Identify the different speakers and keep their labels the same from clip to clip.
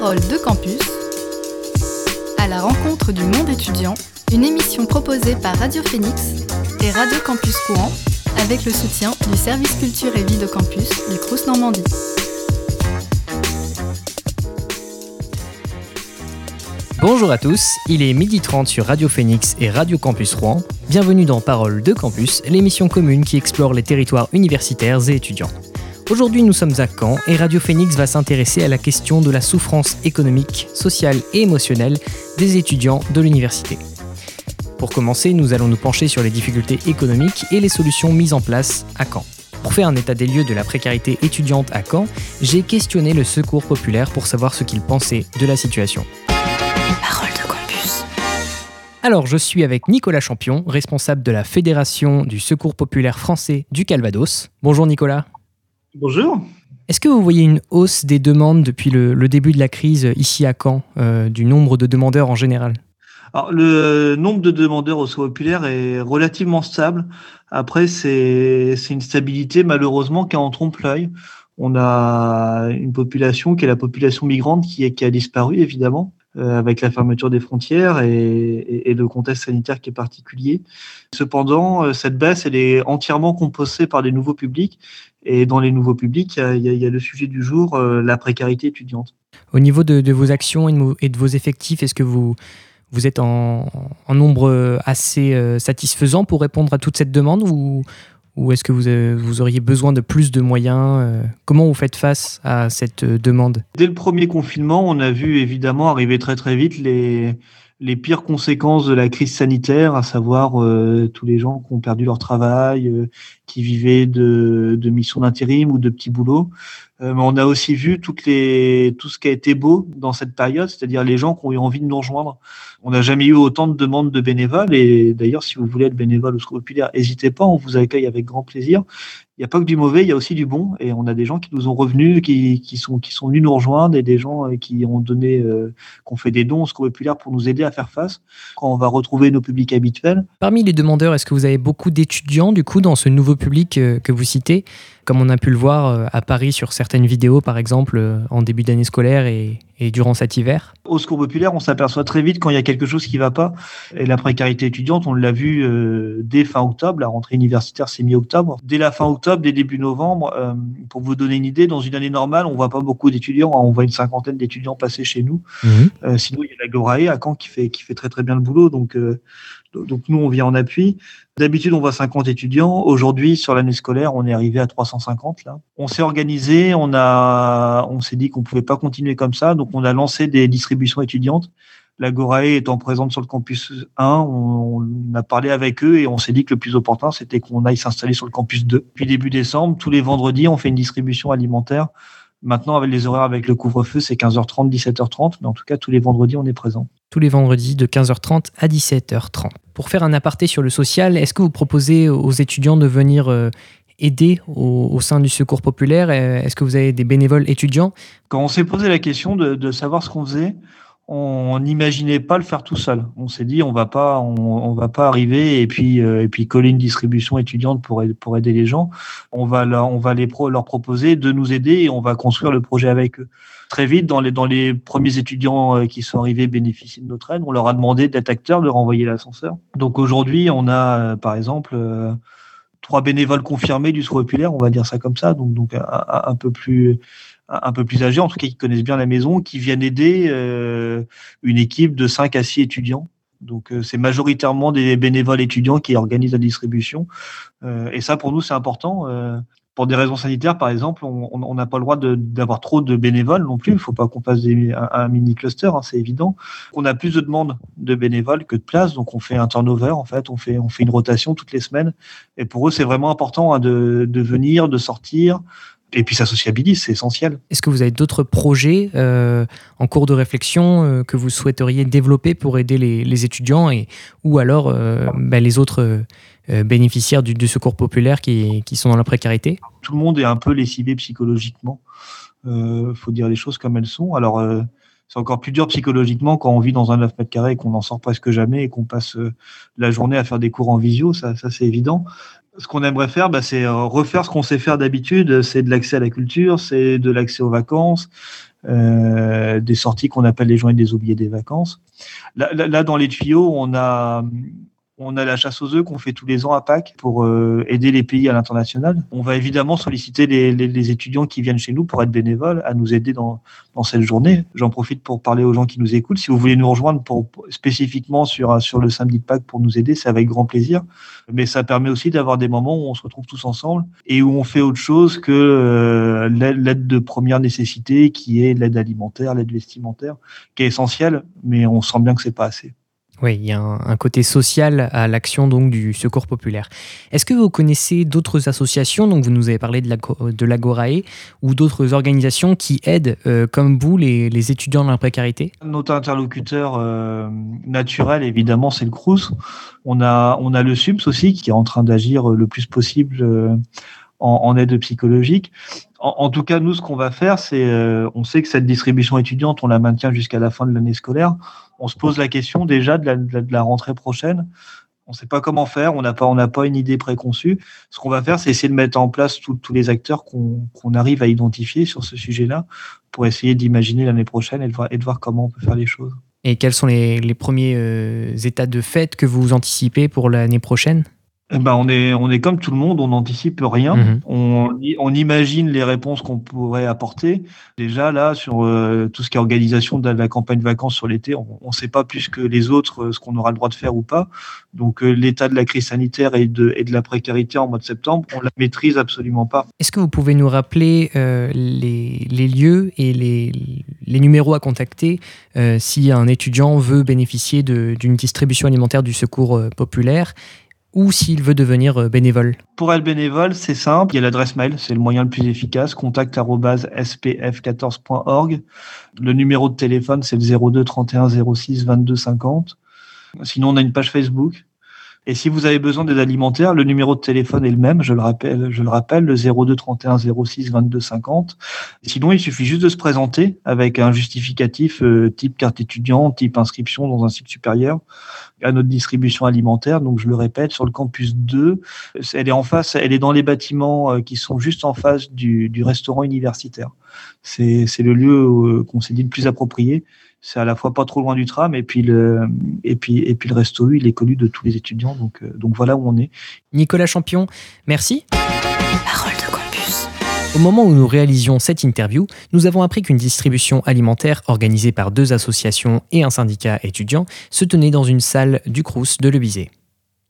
Speaker 1: Parole de campus, à la rencontre du monde étudiant, une émission proposée par Radio Phoenix et Radio Campus Courant avec le soutien du service culture et vie de campus du Crous Normandie.
Speaker 2: Bonjour à tous, il est midi 30 sur Radio Phoenix et Radio Campus Rouen. Bienvenue dans Parole de Campus, l'émission commune qui explore les territoires universitaires et étudiants. Aujourd'hui, nous sommes à Caen et Radio Phoenix va s'intéresser à la question de la souffrance économique, sociale et émotionnelle des étudiants de l'université. Pour commencer, nous allons nous pencher sur les difficultés économiques et les solutions mises en place à Caen. Pour faire un état des lieux de la précarité étudiante à Caen, j'ai questionné le Secours populaire pour savoir ce qu'il pensait de la situation.
Speaker 1: Parole de campus.
Speaker 2: Alors, je suis avec Nicolas Champion, responsable de la Fédération du Secours populaire français du Calvados. Bonjour Nicolas.
Speaker 3: Bonjour.
Speaker 2: Est-ce que vous voyez une hausse des demandes depuis le, le début de la crise ici à Caen, euh, du nombre de demandeurs en général?
Speaker 3: Alors, le nombre de demandeurs au secours populaire est relativement stable. Après, c'est une stabilité malheureusement qui est en trompe-l'œil. On a une population qui est la population migrante qui, est, qui a disparu évidemment euh, avec la fermeture des frontières et, le contexte sanitaire qui est particulier. Cependant, euh, cette baisse, elle est entièrement compensée par des nouveaux publics. Et dans les nouveaux publics, il y a, le sujet du jour, euh, la précarité étudiante.
Speaker 2: Au niveau de, vos actions et de, vos effectifs, est-ce que vous, vous êtes en, en nombre assez euh, satisfaisant pour répondre à toute cette demande ou, ou est-ce que vous, euh, vous, auriez besoin de plus de moyens euh, Comment vous faites face à cette euh, demande?
Speaker 3: Dès le premier confinement, on a vu évidemment arriver très très vite les, les pires conséquences de la crise sanitaire, à savoir tous les gens qui ont perdu leur travail, qui vivaient de, missions d'intérim ou de petits boulots. Euh, mais on a aussi vu tout ce qui a été beau dans cette période, c'est-à-dire les gens qui ont eu envie de nous rejoindre. On n'a jamais eu autant de demandes de bénévoles et d'ailleurs, si vous voulez être bénévole au Secours populaire, n'hésitez pas, on vous accueille avec grand plaisir. Il n'y a pas que du mauvais, il y a aussi du bon et on a des gens qui nous ont revenus, qui, sont, venus nous rejoindre et des gens qui ont donné, euh, qui ont fait des dons au Secours populaire pour nous aider à faire face quand on va retrouver nos publics habituels.
Speaker 2: Parmi les demandeurs, est-ce que vous avez beaucoup d'étudiants du coup dans ce nouveau public euh, que vous citez comme on a pu le voir euh, à Paris sur certaines vidéos, par exemple, euh, en début d'année scolaire et, et, durant cet hiver
Speaker 3: Au secours populaire, on s'aperçoit très vite quand il y a quelque chose qui ne va pas. Et la précarité étudiante, on l'a vu euh, dès fin octobre, la rentrée universitaire, c'est mi-octobre. Dès la fin octobre, dès début novembre, euh, pour vous donner une idée, dans une année normale, on ne voit pas beaucoup d'étudiants. On voit une cinquantaine d'étudiants passer chez nous. Mmh. Euh, sinon, il y a la Gorae à Caen qui fait, qui fait très très bien le boulot. Donc, donc nous, on vient en appui. D'habitude, on voit 50 étudiants. Aujourd'hui, sur l'année scolaire, on est arrivé à 350. Là. On s'est organisé, on, a, on s'est dit qu'on pouvait pas continuer comme ça, donc on a lancé des distributions étudiantes. La Gorae étant présente sur le campus 1, on, on a parlé avec eux et on s'est dit que le plus opportun, c'était qu'on aille s'installer sur le campus 2. Puis début décembre, tous les vendredis, on fait une distribution alimentaire. Maintenant, avec les horaires avec le couvre-feu, c'est 15h30, 17h30, mais en tout cas, tous les vendredis, on est présent.
Speaker 2: Tous les vendredis de 15h30 à 17h30. Pour faire un aparté sur le social, est-ce que vous proposez aux étudiants de venir euh, aider au, au, sein du secours populaire? Est-ce que vous avez des bénévoles étudiants?
Speaker 3: Quand on s'est posé la question de, de savoir ce qu'on faisait, on n'imaginait pas le faire tout seul. On s'est dit on va pas on, va pas arriver et puis euh, et puis coller une distribution étudiante pour pour aider les gens. On va leur, on va leur proposer de nous aider et on va construire le projet avec eux. Très vite dans les dans les premiers étudiants euh, qui sont arrivés bénéficier de notre aide, on leur a demandé d'être acteurs, de renvoyer l'ascenseur. Donc aujourd'hui, on a euh, par exemple euh, trois bénévoles confirmés du secours populaire, on va dire ça comme ça, donc donc un peu plus un peu plus âgés, en tout cas qui connaissent bien la maison, qui viennent aider euh, une équipe de 5 à 6 étudiants. Donc euh, c'est majoritairement des bénévoles étudiants qui organisent la distribution. Euh, et ça pour nous c'est important. Pour des raisons sanitaires, par exemple, on n'a pas le droit d'avoir trop de bénévoles non plus. Il ne faut pas qu'on fasse des, un, un, mini cluster, hein, c'est évident. On a plus de demandes de bénévoles que de places, donc on fait un turnover en fait, on fait on fait une rotation toutes les semaines. Et pour eux, c'est vraiment important hein, de, de venir, de sortir, et puis ça sociabilise, c'est essentiel.
Speaker 2: Est-ce que vous avez d'autres projets euh, en cours de réflexion euh, que vous souhaiteriez développer pour aider les, les étudiants et, ou alors euh, bah, les autres bénéficiaires du, du, secours populaire qui, qui, sont dans la précarité?
Speaker 3: Tout le monde est un peu lessivé psychologiquement. Il faut dire les choses comme elles sont. Alors c'est encore plus dur psychologiquement quand on vit dans un 9 mètres carrés et qu'on n'en sort presque jamais et qu'on passe la journée à faire des cours en visio, ça, ça c'est évident ce qu'on aimerait faire, bah, c'est refaire ce qu'on sait faire d'habitude. C'est de l'accès à la culture, c'est de l'accès aux vacances, des sorties qu'on appelle les journées des oubliés des vacances. Là, là, dans les tuyaux, on a on a la chasse aux œufs qu'on fait tous les ans à Pâques pour euh, aider les pays à l'international. On va évidemment solliciter les, étudiants qui viennent chez nous pour être bénévoles, à nous aider dans, cette journée. J'en profite pour parler aux gens qui nous écoutent. Si vous voulez nous rejoindre pour, spécifiquement sur, sur le samedi de Pâques pour nous aider, c'est avec grand plaisir. Mais ça permet aussi d'avoir des moments où on se retrouve tous ensemble et où on fait autre chose que euh, l'aide de première nécessité qui est l'aide alimentaire, l'aide vestimentaire, qui est essentielle, mais on sent bien que c'est pas assez.
Speaker 2: Oui, il y a un, côté social à l'action donc du secours populaire. Est-ce que vous connaissez d'autres associations, donc vous nous avez parlé de l'Agorae, ou d'autres organisations qui aident, euh, comme vous, les, étudiants dans la précarité
Speaker 3: Notre interlocuteur euh, naturel, évidemment, c'est le CRUS. On a, on a le SUPS aussi, qui est en train d'agir le plus possible euh, en, aide psychologique. En, tout cas, nous, ce qu'on va faire, c'est, on sait que cette distribution étudiante, on la maintient jusqu'à la fin de l'année scolaire on se pose la question déjà de la, rentrée prochaine. On ne sait pas comment faire, on n'a pas, pas une idée préconçue. Ce qu'on va faire, c'est essayer de mettre en place tous les acteurs qu'on arrive à identifier sur ce sujet-là pour essayer d'imaginer l'année prochaine et de, voir, comment on peut faire les choses.
Speaker 2: Et quels sont les, premiers euh, états de fait que vous anticipez pour l'année prochaine?
Speaker 3: Ben on est on est comme tout le monde, on n'anticipe rien, mhm. on, on imagine les réponses qu'on pourrait apporter. Déjà là sur euh, tout ce qui est organisation de la campagne de vacances sur l'été, on ne sait pas plus que les autres euh, ce qu'on aura le droit de faire ou pas. Donc euh, l'état de la crise sanitaire et de et de la précarité en mois de septembre, on la maîtrise absolument pas.
Speaker 2: Est-ce que vous pouvez nous rappeler les, les, lieux et les, les numéros à contacter si un étudiant veut bénéficier d'une distribution alimentaire du secours populaire? Ou s'il veut devenir euh, bénévole
Speaker 3: Pour être bénévole, c'est simple. Il y a l'adresse mail, c'est le moyen le plus efficace. Contact spf14.org. Le numéro de téléphone, c'est le 02 31 06 22 50. Sinon, on a une page Facebook. Et si vous avez besoin d'aide alimentaire, le numéro de téléphone est le même, je le rappelle, je le rappelle, le 02 31 06 22 50. Sinon, il suffit juste de se présenter avec un justificatif euh, type carte étudiant, type inscription dans un cycle supérieur à notre distribution alimentaire. Donc, je le répète, sur le campus 2, elle est en face, elle est dans les bâtiments euh, qui sont juste en face du, du restaurant universitaire. C'est le lieu euh, qu'on s'est dit le plus approprié c'est à la fois pas trop loin du tram et puis le et puis et puis le resto il est connu de tous les étudiants donc euh, donc voilà où on est.
Speaker 2: Nicolas Champion, merci.
Speaker 1: Parole de campus.
Speaker 2: Au moment où nous réalisions cette interview, nous avons appris qu'une distribution alimentaire organisée par deux associations et un syndicat étudiant se tenait dans une salle du Crous de Lebizé.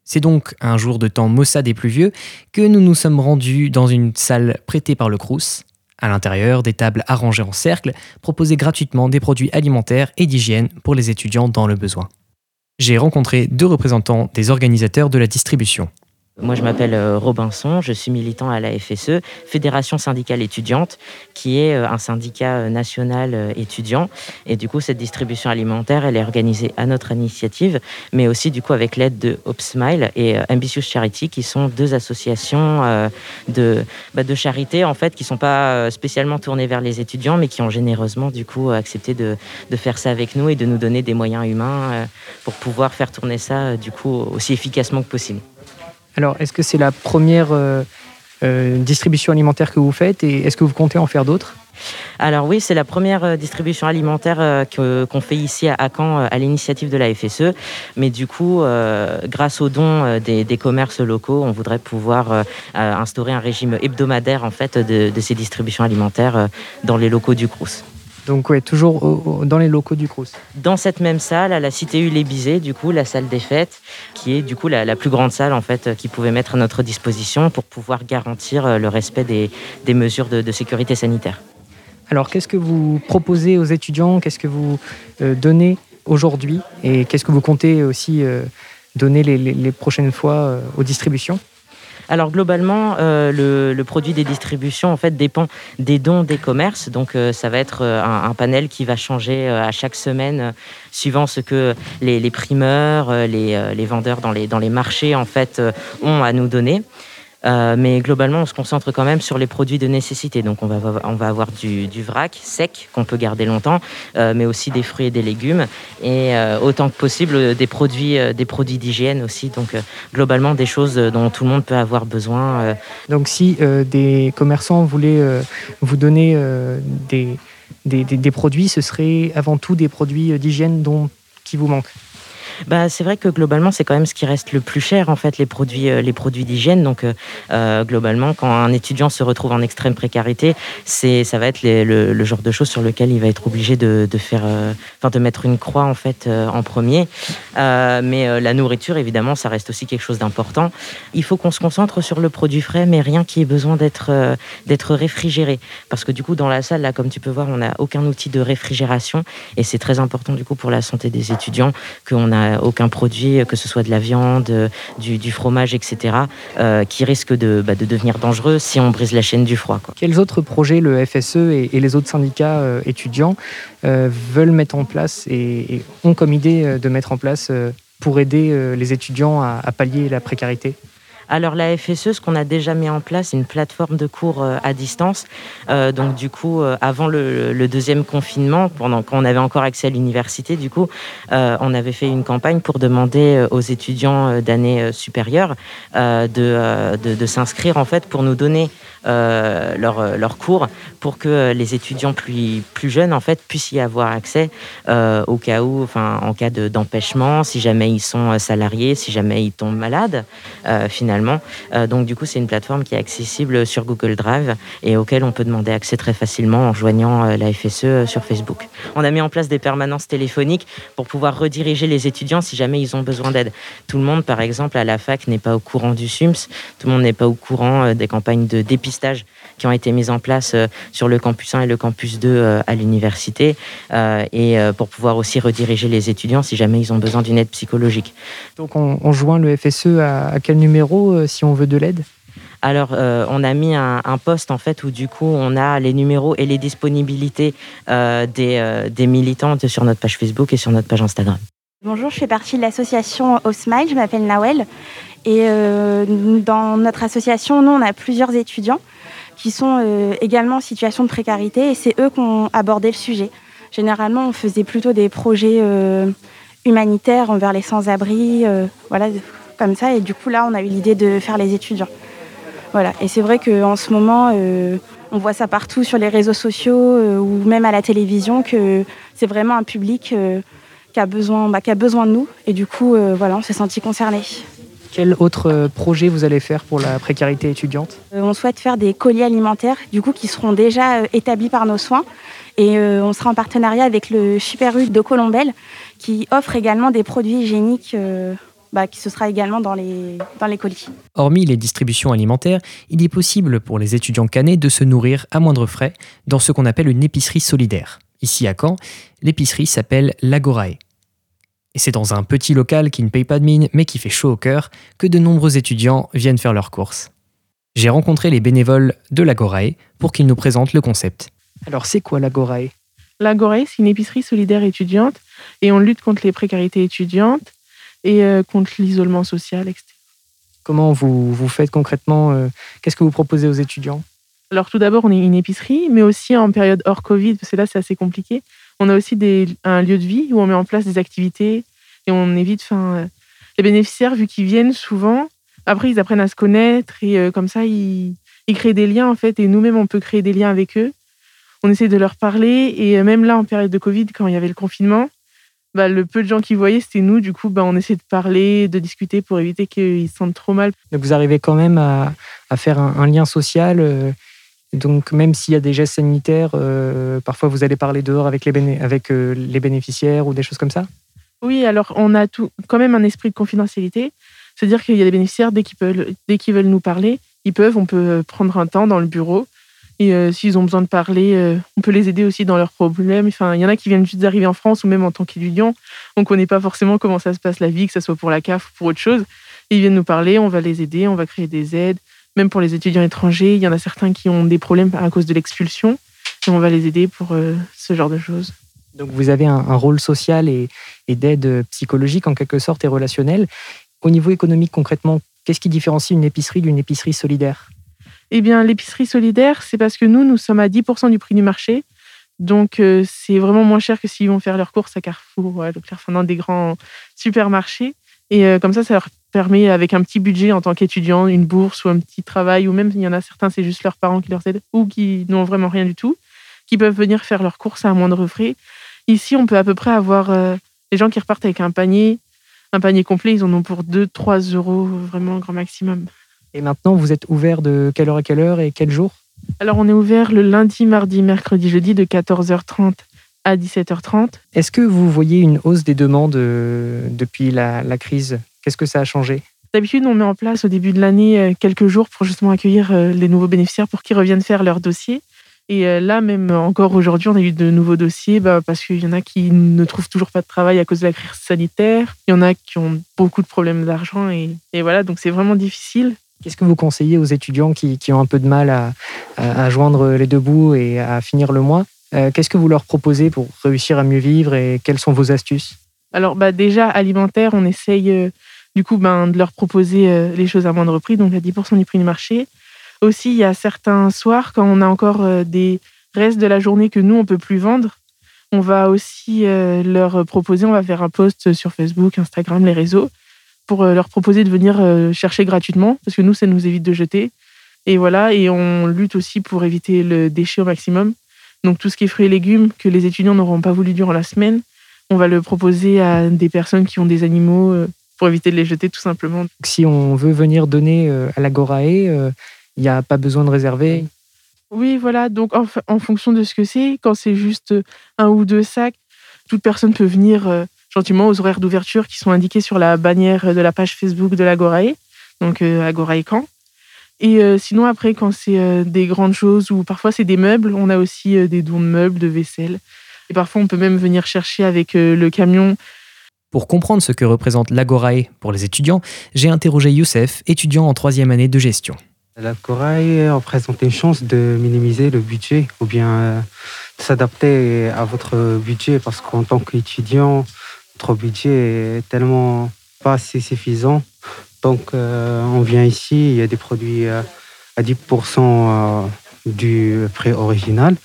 Speaker 2: C'est donc un jour de temps maussade et pluvieux que nous nous sommes rendus dans une salle prêtée par le Crous à l'intérieur, des tables arrangées en cercle proposaient gratuitement des produits alimentaires et d'hygiène pour les étudiants dans le besoin. J'ai rencontré deux représentants des organisateurs de la distribution.
Speaker 4: Moi, je m'appelle euh, Robinson, je suis militant à la FSE, Fédération syndicale étudiante, qui est euh, un syndicat euh, national étudiant. Et du coup, cette distribution alimentaire, elle est organisée à notre initiative, mais aussi du coup avec l'aide de Hope Smile et Ambitious Charity, qui sont deux associations de, bah, de charité, en fait, qui ne sont pas spécialement tournées vers les étudiants, mais qui ont généreusement du coup accepté de, de faire ça avec nous et de nous donner des moyens humains pour pouvoir faire tourner ça du coup aussi efficacement que possible.
Speaker 2: Alors, est-ce que c'est la première euh, euh, distribution alimentaire que vous faites et est-ce que vous comptez en faire d'autres?
Speaker 4: Alors oui, c'est la première euh, distribution alimentaire qu'on fait ici à Caen à l'initiative de la FSE. Mais du coup, grâce aux dons des, commerces locaux, on voudrait pouvoir instaurer un régime hebdomadaire en fait de, ces distributions alimentaires dans les locaux du Crous.
Speaker 2: Donc ouais, toujours dans les locaux du Crous.
Speaker 4: Dans cette même salle, à la cité Ulébizé, du coup, la salle des fêtes, qui est du coup la, plus grande salle en fait qui pouvait mettre à notre disposition pour pouvoir garantir euh, le respect des, mesures de, sécurité sanitaire.
Speaker 2: Alors, qu'est-ce que vous proposez aux étudiants? Qu'est-ce que vous euh, donnez aujourd'hui? Et qu'est-ce que vous comptez aussi euh, donner les prochaines fois aux distributions?
Speaker 4: Alors globalement, euh, le, produit des distributions en fait dépend des dons des commerces. Donc euh, ça va être euh, un, panel qui va changer à chaque semaine suivant ce que les, primeurs, les, vendeurs dans les, dans les marchés en fait ont à nous donner. Euh, mais globalement, on se concentre quand même sur les produits de nécessité. Donc, on va, on va avoir du, vrac sec qu'on peut garder longtemps, euh, mais aussi des fruits et des légumes, et euh, autant que possible des produits, des d'hygiène aussi. Donc, globalement, des choses dont tout le monde peut avoir besoin.
Speaker 2: Donc, si des commerçants voulaient vous donner des des, produits, ce serait avant tout des produits d'hygiène dont qui vous manquent
Speaker 4: bah, c'est vrai que globalement, c'est quand même ce qui reste le plus cher, en fait, les produits, euh, les produits d'hygiène. Donc, euh, euh, globalement, quand un étudiant se retrouve en extrême précarité, c'est, ça va être le, genre de choses sur lequel il va être obligé de, faire, enfin, de mettre une croix, en fait, en premier. mais la nourriture, évidemment, ça reste aussi quelque chose d'important. Il faut qu'on se concentre sur le produit frais, mais rien qui ait besoin d'être, d'être réfrigéré. Parce que du coup, dans la salle, là, comme tu peux voir, on n'a aucun outil de réfrigération. Et c'est très important, du coup, pour la santé des étudiants, qu'on a aucun produit, que ce soit de la viande, du, fromage, etc., euh, qui risque bah, de, devenir dangereux si on brise la chaîne du froid.
Speaker 2: Quels autres projets le FSE et, les autres syndicats euh, étudiants euh, veulent mettre en place et, ont comme idée de mettre en place pour aider les étudiants à pallier la précarité?
Speaker 4: Alors la FSE, ce qu'on a déjà mis en place, c'est une plateforme de cours euh, à distance. Euh, donc du coup, euh, avant le, deuxième confinement, pendant qu'on avait encore accès à l'université, du coup, on avait fait une campagne pour demander aux étudiants d'année supérieure de, de s'inscrire en fait pour nous donner euh, leurs euh, cours pour que les étudiants plus, plus jeunes en fait puissent y avoir accès euh, au cas où, enfin en cas d'empêchement, si jamais ils sont salariés, si jamais ils tombent malades finalement. donc du coup c'est une plateforme qui est accessible sur Google Drive et auquel on peut demander accès très facilement en joignant la FSE sur Facebook. On a mis en place des permanences téléphoniques pour pouvoir rediriger les étudiants si jamais ils ont besoin d'aide. Tout le monde par exemple à la fac n'est pas au courant du SUMS, tout le monde n'est pas au courant des campagnes de dépistage stages qui ont été mis en place euh, sur le campus 1 et le campus 2 euh, à l'université euh, et pour pouvoir aussi rediriger les étudiants si jamais ils ont besoin d'une aide psychologique.
Speaker 2: Donc on, joint le FSE à, quel numéro si on veut de l'aide?
Speaker 4: Alors, on a mis un, poste en fait où du coup on a les numéros et les disponibilités des, des militantes sur notre page Facebook et sur notre page Instagram.
Speaker 5: Bonjour, je fais partie de l'association Osmile, je m'appelle Nawel et euh, dans notre association, nous, on a plusieurs étudiants qui sont euh, également en situation de précarité et c'est eux qui ont abordé le sujet. Généralement, on faisait plutôt des projets euh, humanitaires envers les sans-abri, voilà, comme ça. Et du coup, là, on a eu l'idée de faire les étudiants. Voilà. Et c'est vrai qu'en ce moment, on voit ça partout sur les réseaux sociaux ou même à la télévision que c'est vraiment un public qui, a besoin, bah, qui a besoin de nous. Et du coup, voilà, on s'est senti concerné.
Speaker 2: Quel autre euh, projet vous allez faire pour la précarité étudiante?
Speaker 5: Euh, On souhaite faire des colis alimentaires, du coup, qui seront déjà euh, établis par nos soins. Et on sera en partenariat avec le Super U de Colombelle, qui offre également des produits hygiéniques. Bah, qui se sera également dans les, dans les colis.
Speaker 2: Hormis les distributions alimentaires, il est possible pour les étudiants canets de se nourrir à moindre frais dans ce qu'on appelle une épicerie solidaire. Ici à Caen, l'épicerie s'appelle l'Agorae. Et c'est dans un petit local qui ne paye pas de mine mais qui fait chaud au cœur que de nombreux étudiants viennent faire leurs courses. J'ai rencontré les bénévoles de l'Agorae pour qu'ils nous présentent le concept. Alors c'est quoi l'Agorae
Speaker 6: L'Agorae, c'est une épicerie solidaire étudiante et on lutte contre les précarités étudiantes et euh, contre l'isolement social, etc.
Speaker 2: Comment vous, vous faites concrètement euh, Qu'est-ce que vous proposez aux étudiants?
Speaker 6: Alors tout d'abord, on est une épicerie, mais aussi en période hors Covid, parce que là c'est assez compliqué. On a aussi un lieu de vie où on met en place des activités et on évite. Enfin, euh, les bénéficiaires, vu qu'ils viennent souvent, après ils apprennent à se connaître et euh, comme ça ils, créent des liens en fait. Et nous-mêmes, on peut créer des liens avec eux. On essaie de leur parler et euh, même là, en période de Covid, quand il y avait le confinement, bah, le peu de gens qui voyaient, c'était nous. Du coup, bah, on essaie de parler, de discuter pour éviter qu'ils se sentent trop mal.
Speaker 2: Donc vous arrivez quand même à, faire un, lien social donc, même s'il y a des gestes sanitaires, euh, parfois vous allez parler dehors avec, les, euh, bénéficiaires ou des choses comme ça?
Speaker 6: Oui, alors on a tout, quand même un esprit de confidentialité. C'est-à-dire qu'il y a des bénéficiaires, dès qu'ils veulent, nous parler, ils peuvent, on peut prendre un temps dans le bureau. Et euh, s'ils ont besoin de parler, on peut les aider aussi dans leurs problèmes. Enfin, il y en a qui viennent juste d'arriver en France ou même en tant qu'étudiants. On ne connaît pas forcément comment ça se passe la vie, que ce soit pour la CAF ou pour autre chose. ils viennent nous parler, on va les aider, on va créer des aides même pour les étudiants étrangers, il y en a certains qui ont des problèmes à cause de l'expulsion et on va les aider pour euh, ce genre de choses.
Speaker 2: Donc vous avez un, rôle social et, d'aide psychologique en quelque sorte et relationnel. Au niveau économique concrètement, qu'est-ce qui différencie une épicerie d'une épicerie solidaire?
Speaker 6: Eh bien l'épicerie solidaire, c'est parce que nous, nous sommes à 10% du prix du marché. Donc euh, c'est vraiment moins cher que s'ils vont faire leurs courses à Carrefour, ouais, Leclerc, dans des grands supermarchés. Et euh, comme ça, ça leur permet, avec un petit budget en tant qu'étudiant, une bourse ou un petit travail, ou même il y en a certains, c'est juste leurs parents qui leur aident, ou qui n'ont vraiment rien du tout. qui peuvent venir faire leurs courses à moindre frais. Ici, on peut à peu près avoir les gens qui repartent avec un panier, un panier complet, ils en ont pour 2-3 euros, vraiment grand maximum.
Speaker 2: Et maintenant, vous êtes ouvert de quelle heure à quelle heure et quel jour?
Speaker 6: Alors, on est ouvert le lundi, mardi, mercredi, jeudi de 14h30 à 17h30.
Speaker 2: Est-ce que vous voyez une hausse des demandes euh, depuis la, crise? Qu'est-ce que ça a changé?
Speaker 6: D'habitude, on met en place au début de l'année euh, quelques jours pour justement accueillir euh, les nouveaux bénéficiaires pour qu'ils reviennent faire leur dossier. Et là, même encore aujourd'hui, on a eu de nouveaux dossiers bah, parce qu'il y en a qui ne trouvent toujours pas de travail à cause de la crise sanitaire. Il y en a qui ont beaucoup de problèmes d'argent. Et, voilà, donc c'est vraiment difficile.
Speaker 2: Qu'est-ce que vous conseillez aux étudiants qui, ont un peu de mal à, à, joindre les deux bouts et à finir le mois? Euh, qu'est-ce que vous leur proposez pour réussir à mieux vivre et quelles sont vos astuces?
Speaker 6: Alors bah, déjà, alimentaire, on essaye euh, du coup ben, de leur proposer euh, les choses à moindre prix, donc à 10% du prix du marché. Aussi, il y a certains soirs, quand on a encore des restes de la journée que nous, on peut plus vendre, on va aussi leur proposer, on va faire un post sur Facebook, Instagram, les réseaux, pour leur proposer de venir chercher gratuitement, parce que nous, ça nous évite de jeter. Et voilà, et on lutte aussi pour éviter le déchet au maximum. Donc tout ce qui est fruits et légumes que les étudiants n'auront pas voulu durant la semaine, on va le proposer à des personnes qui ont des animaux euh, pour éviter de les jeter tout simplement.
Speaker 2: Si on veut venir donner euh, à l'Agorae, euh, il n'y a pas besoin de réserver
Speaker 6: Oui, voilà. Donc en, fonction de ce que c'est, quand c'est juste un ou deux sacs, toute personne peut venir gentiment aux horaires d'ouverture qui sont indiqués sur la bannière de la page Facebook de l'Agorae, donc Agorae Camp. Et euh, sinon, après, quand c'est euh, des grandes choses ou parfois c'est des meubles, on a aussi euh, des dons de meubles, de vaisselle. Et parfois, on peut même venir chercher avec le camion.
Speaker 2: Pour comprendre ce que représente l'Agorae pour les étudiants, j'ai interrogé Youssef, étudiant en troisième année de gestion.
Speaker 7: L'Agorae représente une chance de minimiser le budget ou bien de s'adapter à votre budget parce qu'en tant qu'étudiant, votre budget est tellement pas assez suffisant donc, euh, on vient ici, il y a des produits euh, à 10% euh, du prix original.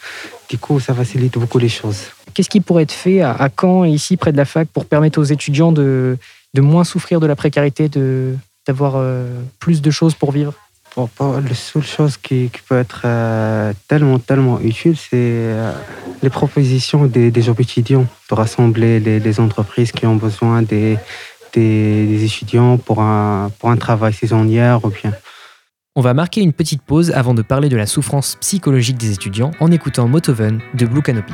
Speaker 7: Du coup, ça facilite beaucoup les choses.
Speaker 2: Qu'est-ce qui pourrait être fait à Caen et ici, près de la fac, pour permettre aux étudiants de, de moins souffrir de la précarité, d'avoir plus de choses pour vivre?
Speaker 7: La seule chose qui, peut être tellement, tellement utile, c'est les propositions des, des jobs étudiants pour rassembler les, entreprises qui ont besoin des, des, étudiants pour un, pour un travail saisonnier ou bien.
Speaker 2: On va marquer une petite pause avant de parler de la souffrance psychologique des étudiants en écoutant Motoven de Blue Canopy.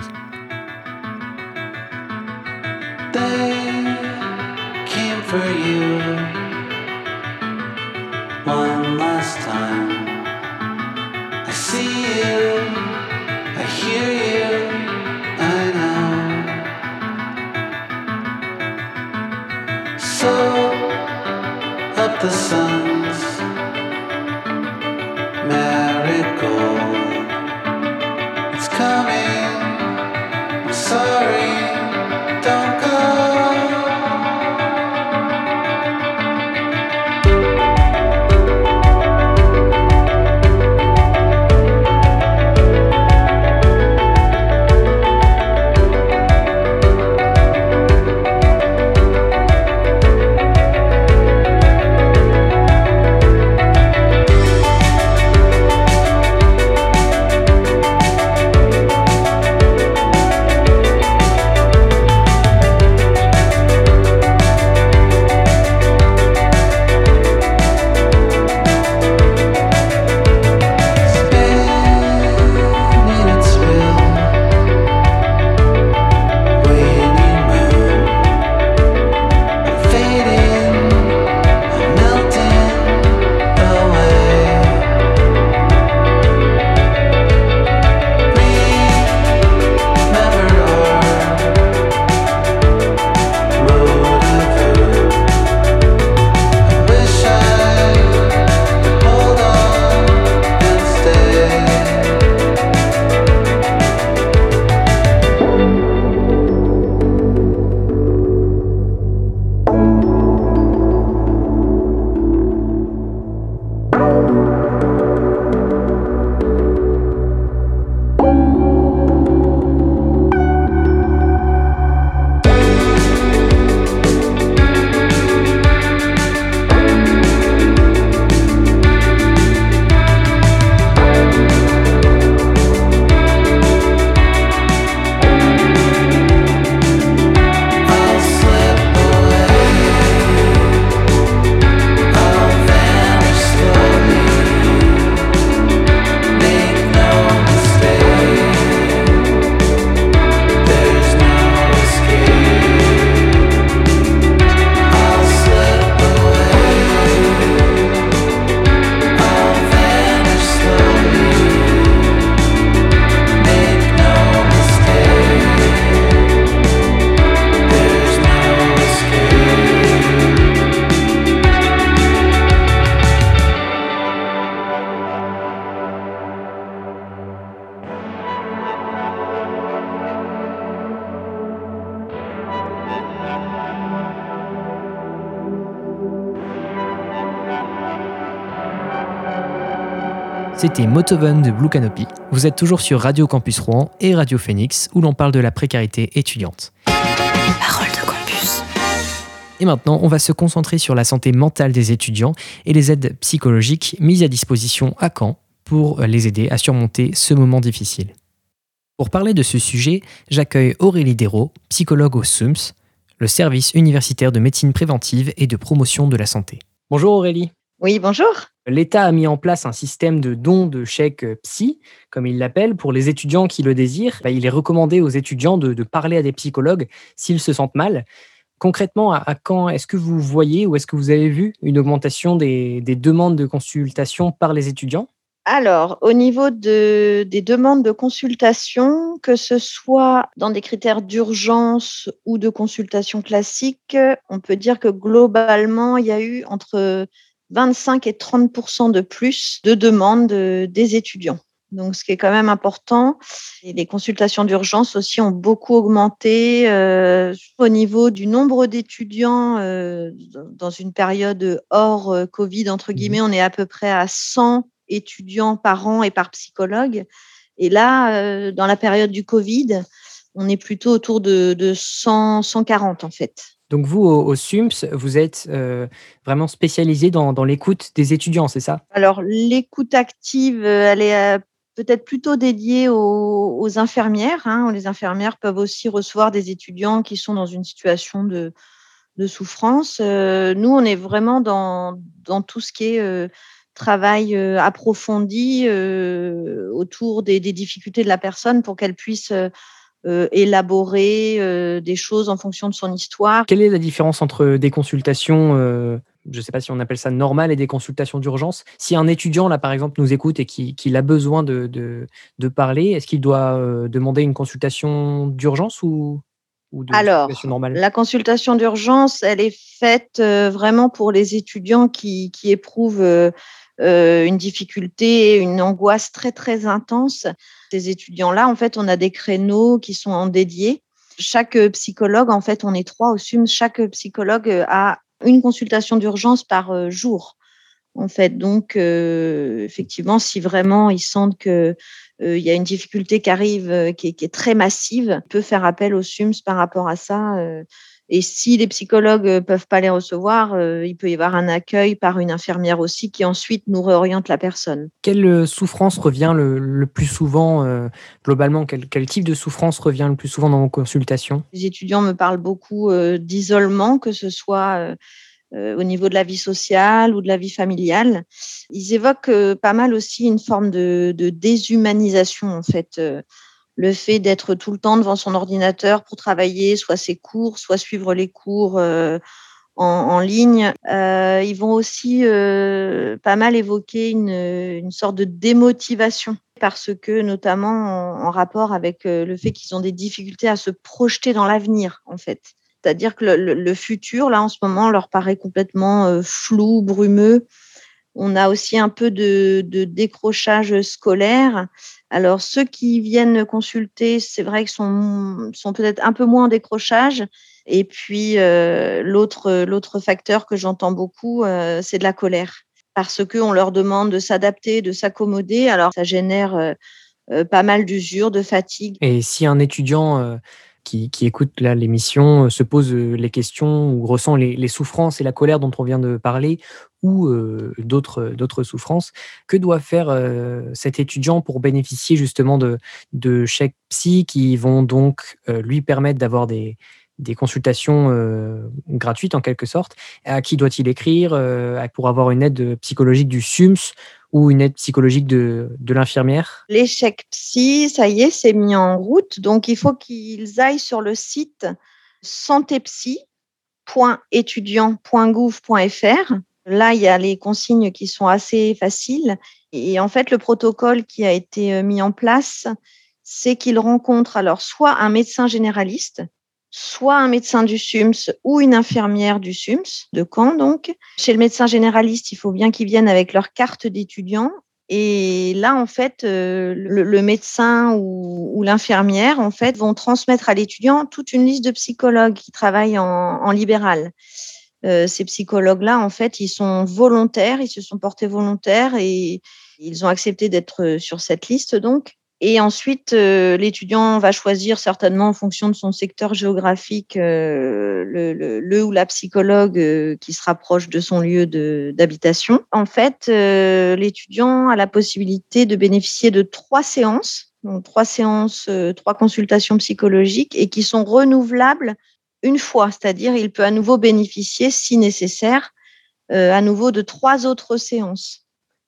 Speaker 2: C'était Motoven de Blue Canopy. Vous êtes toujours sur Radio Campus Rouen et Radio Phoenix où l'on parle de la précarité étudiante.
Speaker 1: Parole de campus.
Speaker 2: Et maintenant, on va se concentrer sur la santé mentale des étudiants et les aides psychologiques mises à disposition à Caen pour les aider à surmonter ce moment difficile. Pour parler de ce sujet, j'accueille Aurélie Dérault, psychologue au SUMS, le service universitaire de médecine préventive et de promotion de la santé. Bonjour Aurélie.
Speaker 8: Oui, bonjour.
Speaker 2: L'État a mis en place un système de dons de chèques psy, comme il l'appelle, pour les étudiants qui le désirent. Bah, il est recommandé aux étudiants de, parler à des psychologues s'ils se sentent mal. Concrètement, à, quand est-ce que vous voyez ou est-ce que vous avez vu une augmentation des demandes de consultation par les étudiants?
Speaker 8: Alors, au niveau des demandes de consultation, que ce soit dans des critères d'urgence ou de consultation classique, on peut dire que globalement, il y a eu entre 25 et 30% de plus de demandes des étudiants. Donc, ce qui est quand même important. les consultations d'urgence aussi ont beaucoup augmenté euh, au niveau du nombre d'étudiants euh, dans une période hors euh, Covid, entre mmh guillemets, on est à peu près à 100 étudiants par an et par psychologue. Et là, dans la période du Covid, on est plutôt autour de, 100, 140 en fait.
Speaker 2: Donc vous, au, SUMS, vous êtes euh, vraiment spécialisé dans, l'écoute des étudiants, c'est ça?
Speaker 8: Alors l'écoute active, euh, elle est peut-être plutôt dédiée aux, infirmières. Hein. Les infirmières peuvent aussi recevoir des étudiants qui sont dans une situation de, souffrance. nous, on est vraiment dans, tout ce qui est travail euh, approfondi euh, autour des, difficultés de la personne pour qu'elle puisse euh, élaborer des choses en fonction de son histoire.
Speaker 2: Quelle est la différence entre des consultations, je ne sais pas si on appelle ça normales, et des consultations d'urgence? Si un étudiant, là, par exemple, nous écoute et qu'il a besoin de, de, parler, est-ce qu'il doit demander une consultation d'urgence ou, ou de
Speaker 8: Alors, normale? la consultation d'urgence, elle est faite vraiment pour les étudiants qui, qui éprouvent euh, une difficulté, une angoisse très très intense. Ces étudiants-là, en fait, on a des créneaux qui sont en dédiés. Chaque psychologue, en fait, on est trois au SUM, chaque psychologue a une consultation d'urgence par euh, jour. En fait, donc euh, effectivement, si vraiment ils sentent que il y a une difficulté qui arrive, qui est, qui est, très massive, peut faire appel au SUMS par rapport à ça. Et si les psychologues ne peuvent pas les recevoir, euh, il peut y avoir un accueil par une infirmière aussi qui ensuite nous réoriente la personne.
Speaker 2: Quelle euh, souffrance revient le, plus souvent euh, globalement? Quel, type de souffrance revient le plus souvent dans vos consultations?
Speaker 8: Les étudiants me parlent beaucoup d'isolement, que ce soit au niveau de la vie sociale ou de la vie familiale. Ils évoquent pas mal aussi une forme de, de déshumanisation en fait le fait d'être tout le temps devant son ordinateur pour travailler, soit ses cours, soit suivre les cours euh, en, ligne. Euh, ils vont aussi euh, pas mal évoquer une, sorte de démotivation parce que notamment en, rapport avec le fait qu'ils ont des difficultés à se projeter dans l'avenir en fait. C'est-à-dire que le, futur, là, en ce moment, leur paraît complètement flou, brumeux. On a aussi un peu de, décrochage scolaire. Alors, ceux qui viennent consulter, c'est vrai qu'ils sont, sont peut-être un peu moins en décrochage. Et puis, euh, l'autre facteur que j'entends beaucoup, euh, c'est de la colère. Parce qu'on leur demande de s'adapter, de s'accommoder. Alors, ça génère euh, pas mal d'usure, de fatigue.
Speaker 2: Et si un étudiant qui, écoute l'émission se pose les questions ou ressent les, souffrances et la colère dont on vient de parler, ou d'autres souffrances. Que doit faire cet étudiant pour bénéficier justement de, chèques psy qui vont donc lui permettre d'avoir des consultations gratuites en quelque sorte? À qui doit-il écrire pour avoir une aide psychologique du SUMS ou une aide psychologique de, de l'infirmière?
Speaker 8: Chèques psy, ça y est, c'est mis en route. Donc il faut qu'ils aillent sur le site santépsy.étudiant.gouv.fr Là, il y a les consignes qui sont assez faciles. Et en fait, le protocole qui a été euh, mis en place, c'est qu'il rencontre alors soit un médecin généraliste, soit un médecin du SUMS ou une infirmière du SUMS, de Caen donc. Chez le médecin généraliste, il faut bien qu'ils viennent avec leur carte d'étudiant. Et là, en fait, euh, le, médecin ou, l'infirmière, en fait, vont transmettre à l'étudiant toute une liste de psychologues qui travaillent en libéral. Euh, ces psychologues-là, en fait, ils sont volontaires, ils se sont portés volontaires et Ils ont accepté d'être sur cette liste donc. Et ensuite, euh, l'étudiant va choisir certainement en fonction de son secteur géographique euh, le, ou la psychologue euh, qui se rapproche de son lieu d'habitation. En fait, l'étudiant a la possibilité de bénéficier de trois séances, donc trois séances, trois consultations psychologiques et qui sont renouvelables une fois, c'est-à-dire il peut à nouveau bénéficier, si nécessaire, à nouveau de trois autres séances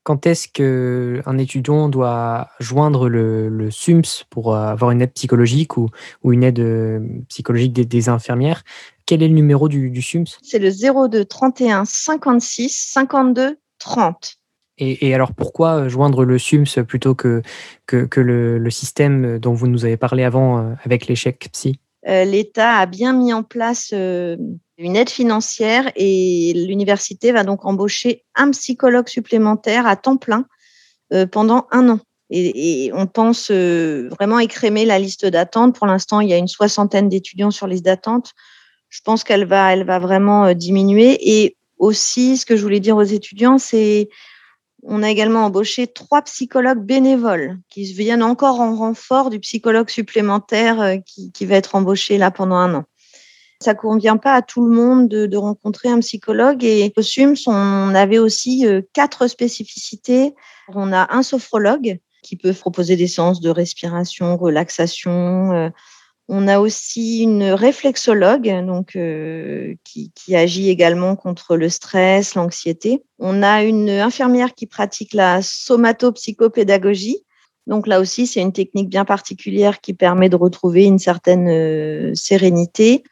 Speaker 2: quand est-ce qu'un étudiant doit joindre le, SUMS pour avoir une aide psychologique ou, une aide euh, psychologique des, infirmières? Quel est le numéro du, SUMS
Speaker 8: C'est le 02 31 56 52 30.
Speaker 2: Et, alors pourquoi euh, joindre le SUMS plutôt que, que, le, système dont vous nous avez parlé avant euh, avec l'échec psy?
Speaker 8: L'État a bien mis en place une aide financière et l'université va donc embaucher un psychologue supplémentaire à temps plein euh, pendant un an. Et, on pense euh, vraiment écrémer la liste d'attente. Pour l'instant, il y a une soixantaine d'étudiants sur liste d'attente. Je pense qu'elle va, elle va vraiment euh, diminuer. Et aussi, ce que je voulais dire aux étudiants, c'est on a également embauché trois psychologues bénévoles qui viennent encore en renfort du psychologue supplémentaire qui, qui va être embauché là pendant un an. Ça convient pas à tout le monde de, rencontrer un psychologue. Et au SUMS, on avait aussi euh, quatre spécificités. On a un sophrologue qui peut proposer des séances de respiration, relaxation. Euh. On a aussi une réflexologue donc, euh, qui, agit également contre le stress, l'anxiété. On a une infirmière qui pratique la somatopsychopédagogie. Donc là aussi, c'est une technique bien particulière qui permet de retrouver une certaine sérénité.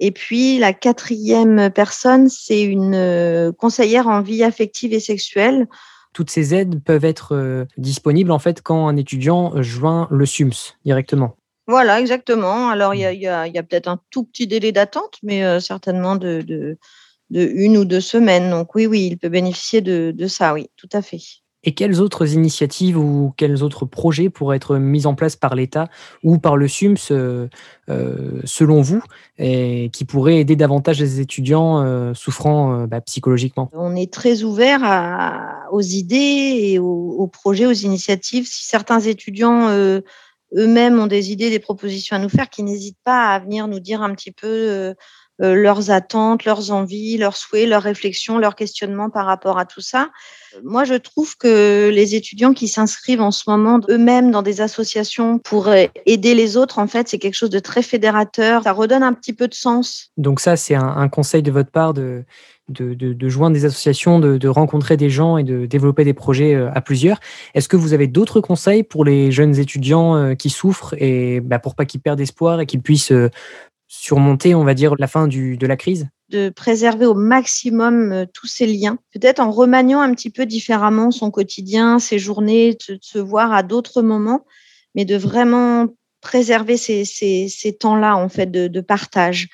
Speaker 8: Et puis la quatrième personne, c'est une euh, conseillère en vie affective et sexuelle.
Speaker 2: Toutes ces aides peuvent être euh, disponibles en fait quand un étudiant joint le SUMS directement.
Speaker 8: Voilà, exactement. Alors il y a, peut-être un tout petit délai d'attente, mais euh, certainement de, de, une ou deux semaines. Donc oui, oui, il peut bénéficier de, de ça, oui, tout à fait.
Speaker 2: Et quelles autres initiatives ou quels autres projets pourraient être mis en place par l'État ou par le SUMS, euh, selon vous, et qui pourraient aider davantage les étudiants euh, souffrant bah, psychologiquement?
Speaker 8: On est très ouvert aux idées et aux, projets, aux initiatives. Si certains étudiants eux-mêmes ont des idées, des propositions à nous faire, qui n'hésitent pas à venir nous dire un petit peu leurs attentes, leurs envies, leurs souhaits, leurs réflexions, leurs questionnements par rapport à tout ça. Moi, je trouve que les étudiants qui s'inscrivent en ce moment eux-mêmes dans des associations pour aider les autres, en fait, c'est quelque chose de très fédérateur. Ça redonne un petit peu de sens.
Speaker 2: Donc ça, c'est un, conseil de votre part de, de, joindre des associations, de, rencontrer des gens et de développer des projets euh, à plusieurs. Est-ce que vous avez d'autres conseils pour les jeunes étudiants euh, qui souffrent et bah, pour pas qu'ils perdent espoir et qu'ils puissent euh, surmonter, on va dire, la fin de la crise?
Speaker 8: De préserver au maximum euh, tous ces liens, peut-être en remaniant un petit peu différemment son quotidien, ses journées, de, se voir à d'autres moments, mais de vraiment préserver ces, temps-là en fait de, partage.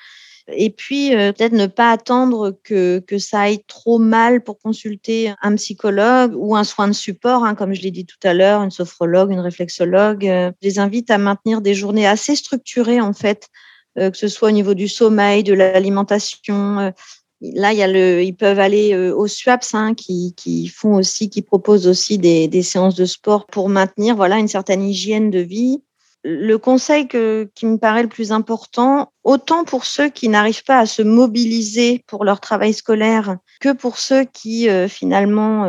Speaker 8: Et puis euh, peut-être ne pas attendre que, ça aille trop mal pour consulter un psychologue ou un soin de support, hein, comme je l'ai dit tout à l'heure, une sophrologue, une réflexologue. Euh, je les invite à maintenir des journées assez structurées en fait que ce soit au niveau du sommeil, de l'alimentation. Euh, là, il y a le, ils peuvent aller euh, au SWAPS hein, qui, qui, font aussi, qui proposent aussi des, des, séances de sport pour maintenir voilà une certaine hygiène de vie. Le conseil que, qui me paraît le plus important, autant pour ceux qui n'arrivent pas à se mobiliser pour leur travail scolaire que pour ceux qui finalement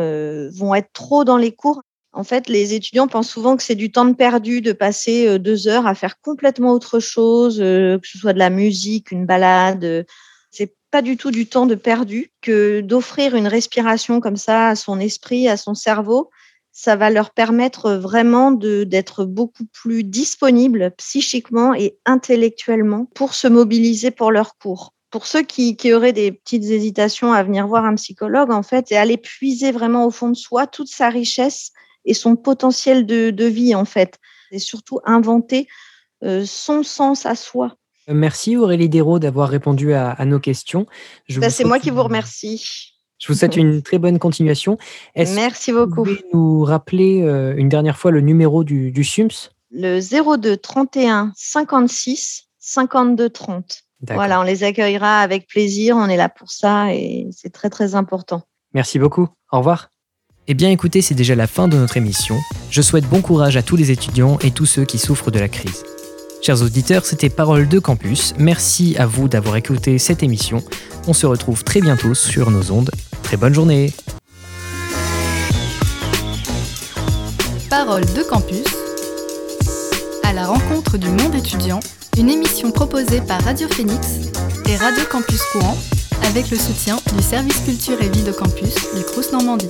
Speaker 8: vont être trop dans les cours, en fait, les étudiants pensent souvent que c'est du temps de perdu de passer euh, deux heures à faire complètement autre chose, euh, que ce soit de la musique, une balade. Euh, c'est pas du tout du temps de perdu que d'offrir une respiration comme ça à son esprit, à son cerveau. Ça va leur permettre vraiment d'être beaucoup plus disponibles psychiquement et intellectuellement pour se mobiliser pour leur cours pour ceux qui, qui, auraient des petites hésitations à venir voir un psychologue, en fait, et aller puiser vraiment au fond de soi toute sa richesse et son potentiel de, vie, en fait. Et surtout inventer euh, son sens à soi.
Speaker 2: Merci Aurélie Dérault d'avoir répondu à, nos questions.
Speaker 8: Bah, c'est moi qui vous remercie.
Speaker 2: Je vous souhaite une très bonne continuation.
Speaker 8: Merci beaucoup.
Speaker 2: Vous pouvez nous rappeler euh, une dernière fois le numéro du, du SUMS
Speaker 8: Le 02 31 56 52 30. Voilà, on les accueillera avec plaisir. On est là pour ça et c'est très très important.
Speaker 2: Merci beaucoup. Au revoir. Eh bien écoutez, c'est déjà la fin de notre émission. Je souhaite bon courage à tous les étudiants et tous ceux qui souffrent de la crise. Chers auditeurs, c'était Parole de Campus. Merci à vous d'avoir écouté cette émission. On se retrouve très bientôt sur nos ondes. Très bonne journée
Speaker 1: Parole de Campus à la rencontre du monde étudiant, une émission proposée par Radio Phoenix et Radio Campus Courant avec le soutien du service culture et vie de campus du Crous Normandie.